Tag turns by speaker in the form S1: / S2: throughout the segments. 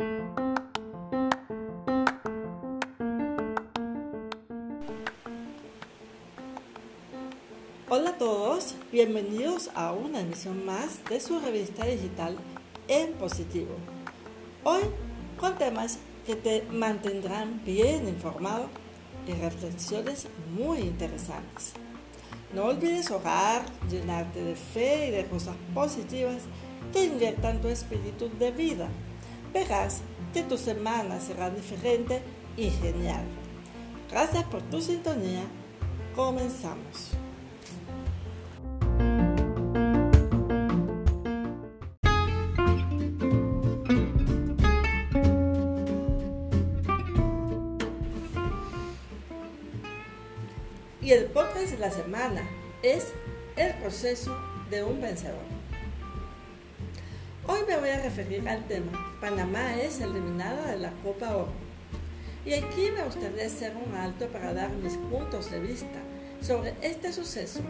S1: Hola a todos, bienvenidos a una emisión más de su revista digital En Positivo. Hoy con temas que te mantendrán bien informado y reflexiones muy interesantes. No olvides orar, llenarte de fe y de cosas positivas que inyectan tu espíritu de vida. Verás que tu semana será diferente y genial. Gracias por tu sintonía. Comenzamos. Y el podcast de la semana es el proceso de un vencedor. Me voy a referir al tema Panamá es eliminada de la Copa Oro. Y aquí me gustaría hacer un alto para dar mis puntos de vista sobre este suceso,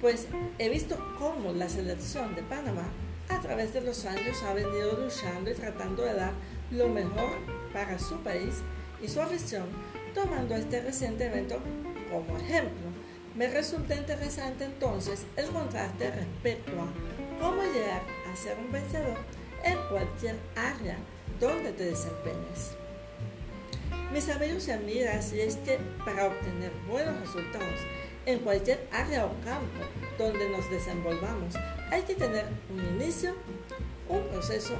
S1: pues he visto cómo la selección de Panamá a través de los años ha venido luchando y tratando de dar lo mejor para su país y su afición, tomando este reciente evento como ejemplo. Me resulta interesante entonces el contraste respecto a cómo llegar ser un vencedor en cualquier área donde te desempeñes. Mis amigos y amigas, y es que para obtener buenos resultados en cualquier área o campo donde nos desenvolvamos, hay que tener un inicio, un proceso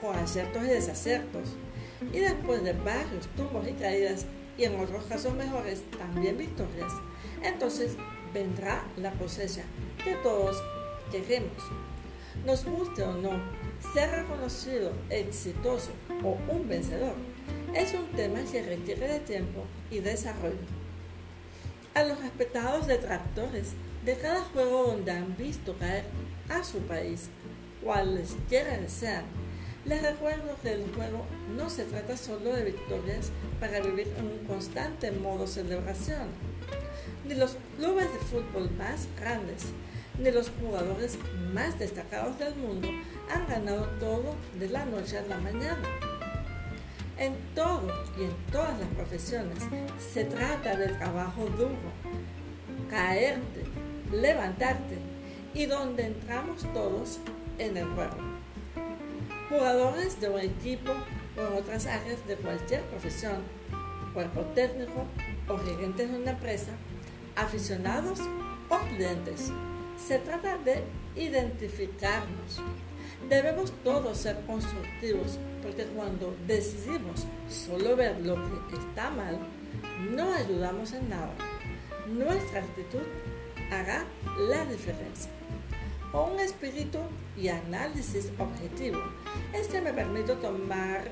S1: con aciertos y desaciertos, y después de varios tumbos y caídas y en otros casos mejores también victorias, entonces vendrá la cosecha que todos queremos. Nos guste o no, ser reconocido, exitoso o un vencedor es un tema que requiere de tiempo y desarrollo. A los respetados detractores de cada juego donde han visto caer a su país, cuales quieran sean, les recuerdo que el juego no se trata solo de victorias para vivir en un constante modo celebración. Ni los clubes de fútbol más grandes, ni los jugadores más destacados del mundo han ganado todo de la noche a la mañana. En todo y en todas las profesiones se trata de trabajo duro, caerte, levantarte y donde entramos todos en el juego jugadores de un equipo o en otras áreas de cualquier profesión, cuerpo técnico o gerentes de una empresa, aficionados o clientes. Se trata de identificarnos. Debemos todos ser constructivos porque cuando decidimos solo ver lo que está mal, no ayudamos en nada. Nuestra actitud hará la diferencia con un espíritu y análisis objetivo. Este me permite tomar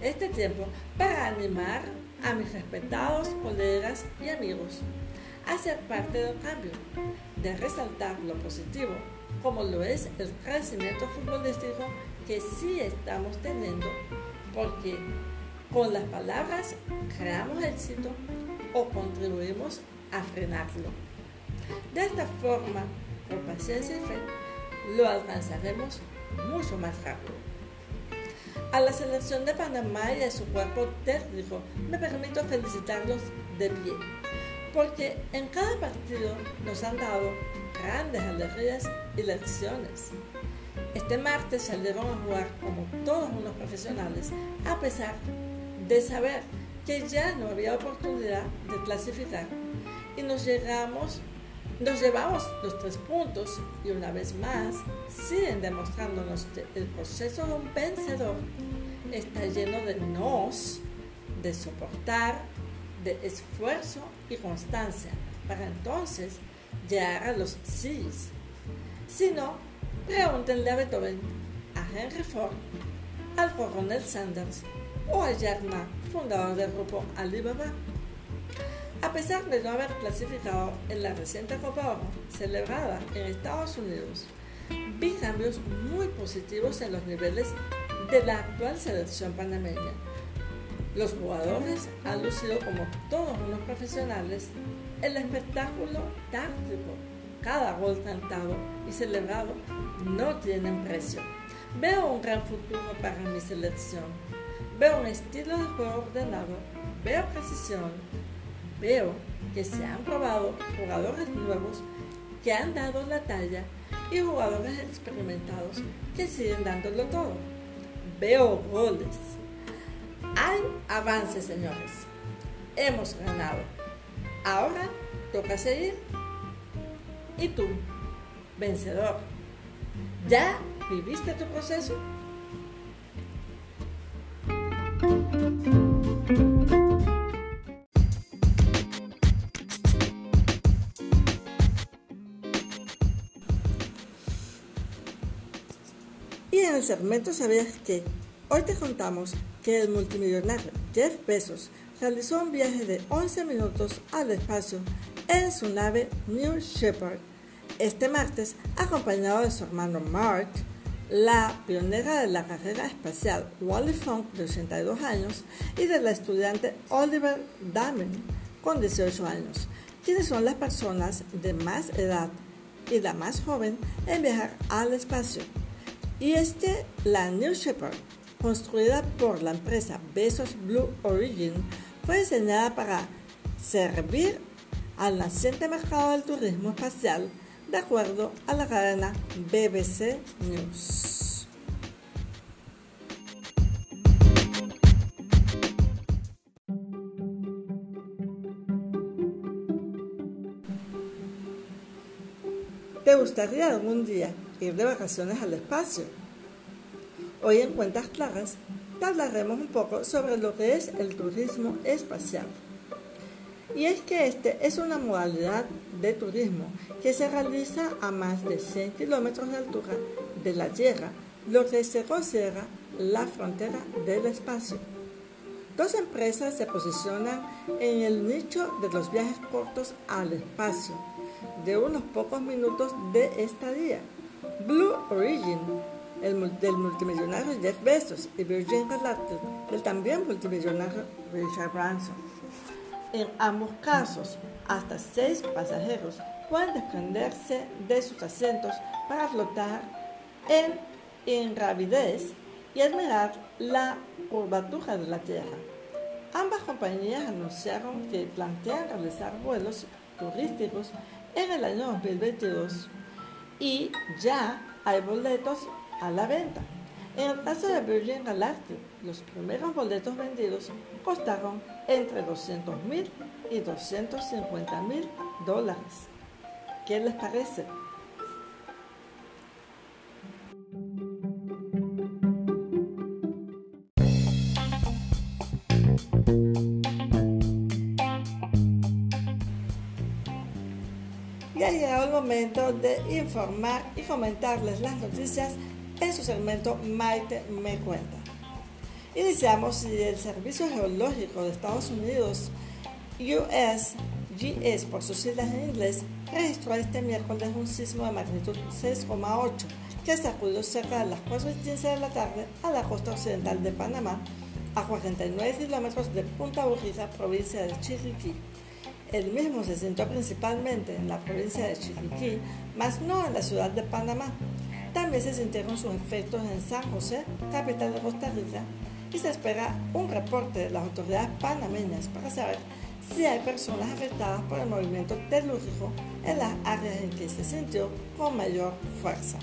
S1: este tiempo para animar a mis respetados colegas y amigos a ser parte del cambio, de resaltar lo positivo, como lo es el crecimiento futbolístico que sí estamos teniendo, porque con las palabras creamos éxito o contribuimos a frenarlo. De esta forma, con paciencia y fe, lo alcanzaremos mucho más rápido. A la selección de Panamá y a su cuerpo técnico me permito felicitarlos de pie, porque en cada partido nos han dado grandes alegrías y lecciones. Este martes salieron a jugar como todos unos profesionales, a pesar de saber que ya no había oportunidad de clasificar y nos llevamos los tres puntos y una vez más siguen demostrándonos que el proceso de un vencedor está lleno de nos, de soportar, de esfuerzo y constancia para entonces llegar a los sís. Si no, pregúntenle a Beethoven, a Henry Ford, al coronel Sanders o a Jack Ma, fundador del grupo Alibaba. A pesar de no haber clasificado en la reciente Copa Oro celebrada en Estados Unidos, vi cambios muy positivos en los niveles de la actual selección panameña. Los jugadores han lucido como todos unos profesionales. El espectáculo táctico, cada gol cantado y celebrado no tienen precio. Veo un gran futuro para mi selección. veo un estilo de juego ordenado, veo precisión, veo que se han probado jugadores nuevos que han dado la talla y jugadores experimentados que siguen dándolo todo. Veo goles. Hay avances, señores. Hemos ganado. Ahora toca seguir. ¿Y tú, vencedor? ¿Ya viviste tu proceso? Y en el segmento sabías que hoy te contamos que el multimillonario Jeff Bezos realizó un viaje de 11 minutos al espacio en su nave New Shepard este martes acompañado de su hermano Mark, la pionera de la carrera espacial Wally Funk de 82 años y de la estudiante Oliver Damen con 18 años, quienes son las personas de más edad y la más joven en viajar al espacio. Y es que la New Shepard, construida por la empresa Bezos Blue Origin, fue diseñada para servir al naciente mercado del turismo espacial, de acuerdo a la cadena BBC News. ¿Te gustaría algún día ir de vacaciones al espacio? Hoy en Cuentas Claras te hablaremos un poco sobre lo que es el turismo espacial. Y es que este es una modalidad de turismo que se realiza a más de 100 kilómetros de altura de la Tierra, lo que se considera la frontera del espacio. Dos empresas se posicionan en el nicho de los viajes cortos al espacio, de unos pocos minutos de estadía. Blue Origin, el, del multimillonario Jeff Bezos, y Virgin Galactic, del también multimillonario Richard Branson. En ambos casos, hasta seis pasajeros pueden desprenderse de sus asientos para flotar en ingravidez y admirar la curvatura de la Tierra. Ambas compañías anunciaron que plantean realizar vuelos turísticos en el año 2022 y ya hay boletos a la venta. En el caso de Virgin Galactic, los primeros boletos vendidos costaron entre 200 mil y 250 mil dólares. ¿Qué les parece? Ya llegado el momento de informar y comentarles las noticias en su segmento Maite me cuenta. Iniciamos y el Servicio Geológico de Estados Unidos, USGS por sus siglas en inglés, registró este miércoles un sismo de magnitud 6,8 que sacudió cerca de las 4 y 15 de la tarde a la costa occidental de Panamá, a 49 kilómetros de Punta Burrija, provincia de Chiriquí. El mismo se sintió principalmente en la provincia de Chiriquí, más no en la ciudad de Panamá. También se sintieron sus efectos en San José, capital de Costa Rica, y se espera un reporte de las autoridades panameñas para saber si hay personas afectadas por el movimiento telúrico en las áreas en que se sintió con mayor fuerza.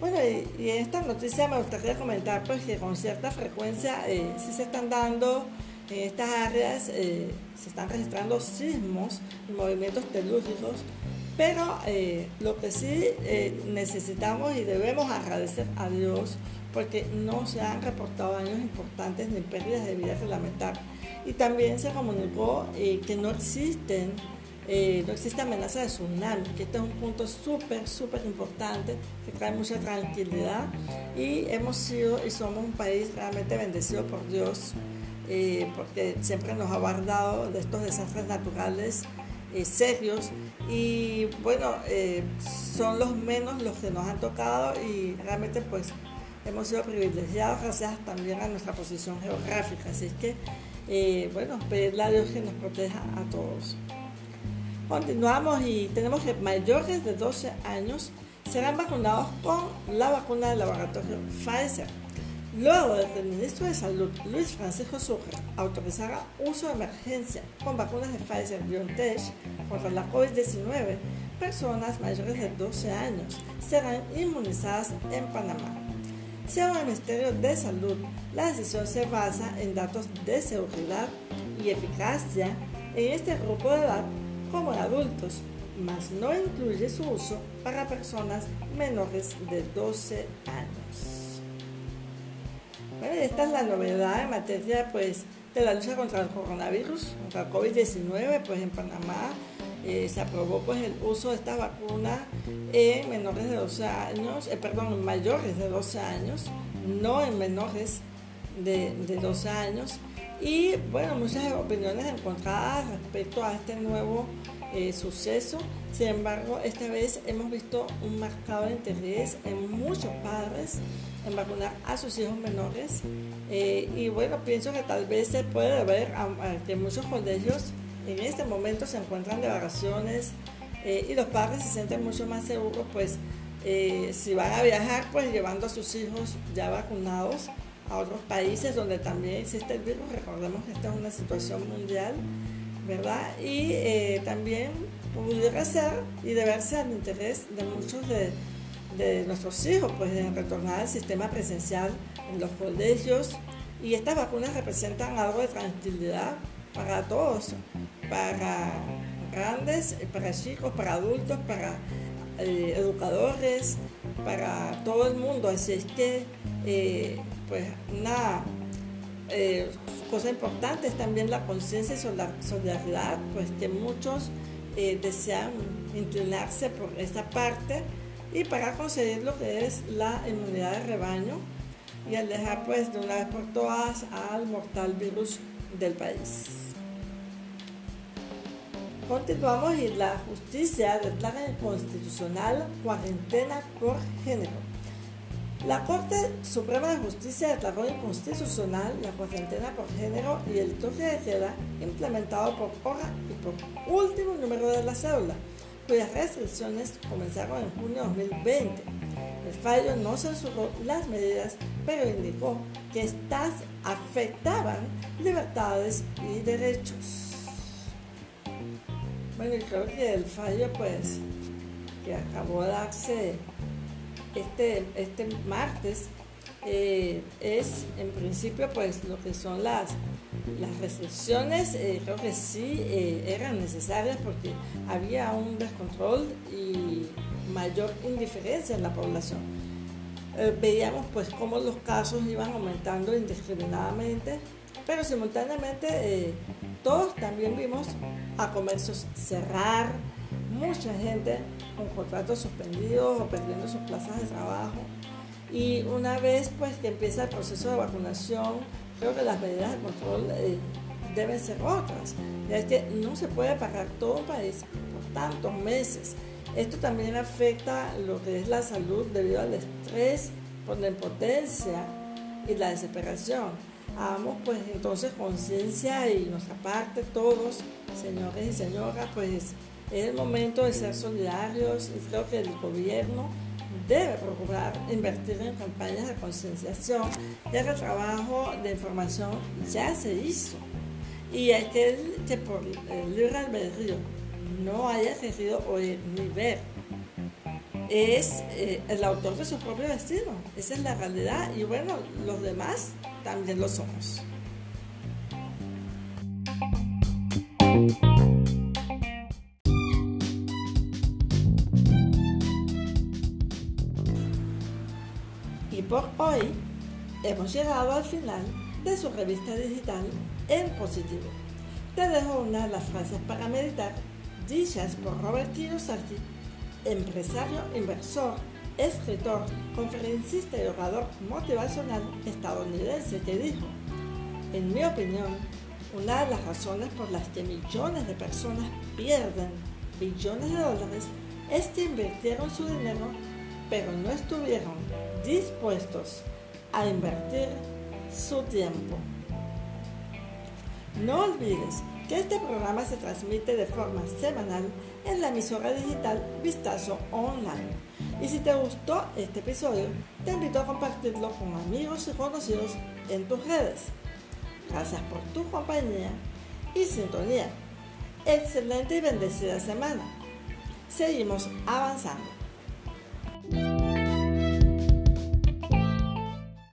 S1: Bueno, y, en esta noticia me gustaría comentar pues, que con cierta frecuencia eh, sí se están dando en estas áreas, eh, se están registrando sismos y movimientos telúricos, pero eh, lo que sí necesitamos y debemos agradecer a Dios porque no se han reportado daños importantes ni pérdidas de vida que lamentar. Y también se comunicó eh, que no existen, eh, no existe amenaza de tsunami, que este es un punto súper, súper importante, que trae mucha tranquilidad. Y hemos sido y somos un país realmente bendecido por Dios, eh, porque siempre nos ha guardado de estos desastres naturales serios y bueno, son los menos los que nos han tocado y realmente pues hemos sido privilegiados gracias también a nuestra posición geográfica. Así que, eh, bueno, pedirle a Dios que nos proteja a todos. Continuamos y tenemos que mayores de 12 años serán vacunados con la vacuna del laboratorio Pfizer. Luego de que el ministro de Salud, Luis Francisco Sucre, autorizara uso de emergencia con vacunas de Pfizer BioNTech contra la COVID-19, personas mayores de 12 años serán inmunizadas en Panamá. Según el Ministerio de Salud, la decisión se basa en datos de seguridad y eficacia en este grupo de edad como en adultos, mas no incluye su uso para personas menores de 12 años. Bueno, esta es la novedad en materia pues, de la lucha contra el coronavirus, contra el COVID-19, pues en Panamá eh, se aprobó pues el uso de esta vacuna en menores de 12 años, eh, perdón, en mayores de 12 años, no en menores de, de 12 años. Y bueno, muchas opiniones encontradas respecto a este nuevo eh, suceso. Sin embargo, esta vez hemos visto un marcado interés en muchos padres en vacunar a sus hijos menores. y bueno, pienso que tal vez se puede ver a, que muchos colegios en este momento se encuentran de vacaciones eh, y los padres se sienten mucho más seguros, pues eh, si van a viajar, pues llevando a sus hijos ya vacunados a otros países donde también existe el virus. Recordemos que esta es una situación mundial, ¿verdad? Y eh, también pudiera ser y deberse al interés de muchos de, de nuestros hijos, pues en retornar al sistema presencial en los colegios. Y estas vacunas representan algo de tranquilidad para todos, para grandes, para chicos, para adultos, para eh, educadores, para todo el mundo. Así es que, eh, pues, una eh, cosa importante es también la conciencia y solidaridad, pues que muchos desean inclinarse por esta parte y para conseguir lo que es la inmunidad de rebaño y al dejar pues de una vez por todas al mortal virus del país. Continuamos y la justicia declara inconstitucional cuarentena por género. La Corte Suprema de Justicia declaró inconstitucional la cuarentena por género y el toque de queda implementado por hora y por último número de la cédula, cuyas restricciones comenzaron en junio de 2020. El fallo no censuró las medidas, pero indicó que estas afectaban libertades y derechos. Bueno, y creo que el fallo, pues, que acabó de darse este, este martes, eh, es en principio, pues, lo que son las, las restricciones, eh, creo que sí eh, eran necesarias porque había un descontrol y mayor indiferencia en la población. veíamos, pues, cómo los casos iban aumentando indiscriminadamente, pero simultáneamente todos también vimos a comercios cerrar, mucha gente con contratos suspendidos o perdiendo sus plazas de trabajo. Y una vez pues que empieza el proceso de vacunación, creo que las medidas de control eh, deben ser otras. Ya que no se puede pagar todo un país por tantos meses. Esto también afecta lo que es la salud debido al estrés por la impotencia y la desesperación. Hagamos pues entonces conciencia y nuestra parte todos, señores y señoras, pues es el momento de ser solidarios y creo que el gobierno debe procurar invertir en campañas de concienciación, ya que el trabajo de información ya se hizo. Y aquel que por el libre albedrío no haya querido oír ni ver es eh, el autor de su propio destino. Esa es la realidad. Y bueno, los demás también lo somos. Hemos llegado al final de su revista digital en positivo. Te dejo una de las frases para meditar dichas por Robert Kiyosaki empresario, inversor, escritor, conferencista y orador motivacional estadounidense que dijo, en mi opinión, una de las razones por las que millones de personas pierden billones de dólares es que invirtieron su dinero, pero no estuvieron dispuestos a invertir su tiempo. No olvides que este programa se transmite de forma semanal en la emisora digital Vistazo Online. Y si te gustó este episodio, te invito a compartirlo con amigos y conocidos en tus redes. Gracias por tu compañía y sintonía. Excelente y bendecida semana. Seguimos avanzando.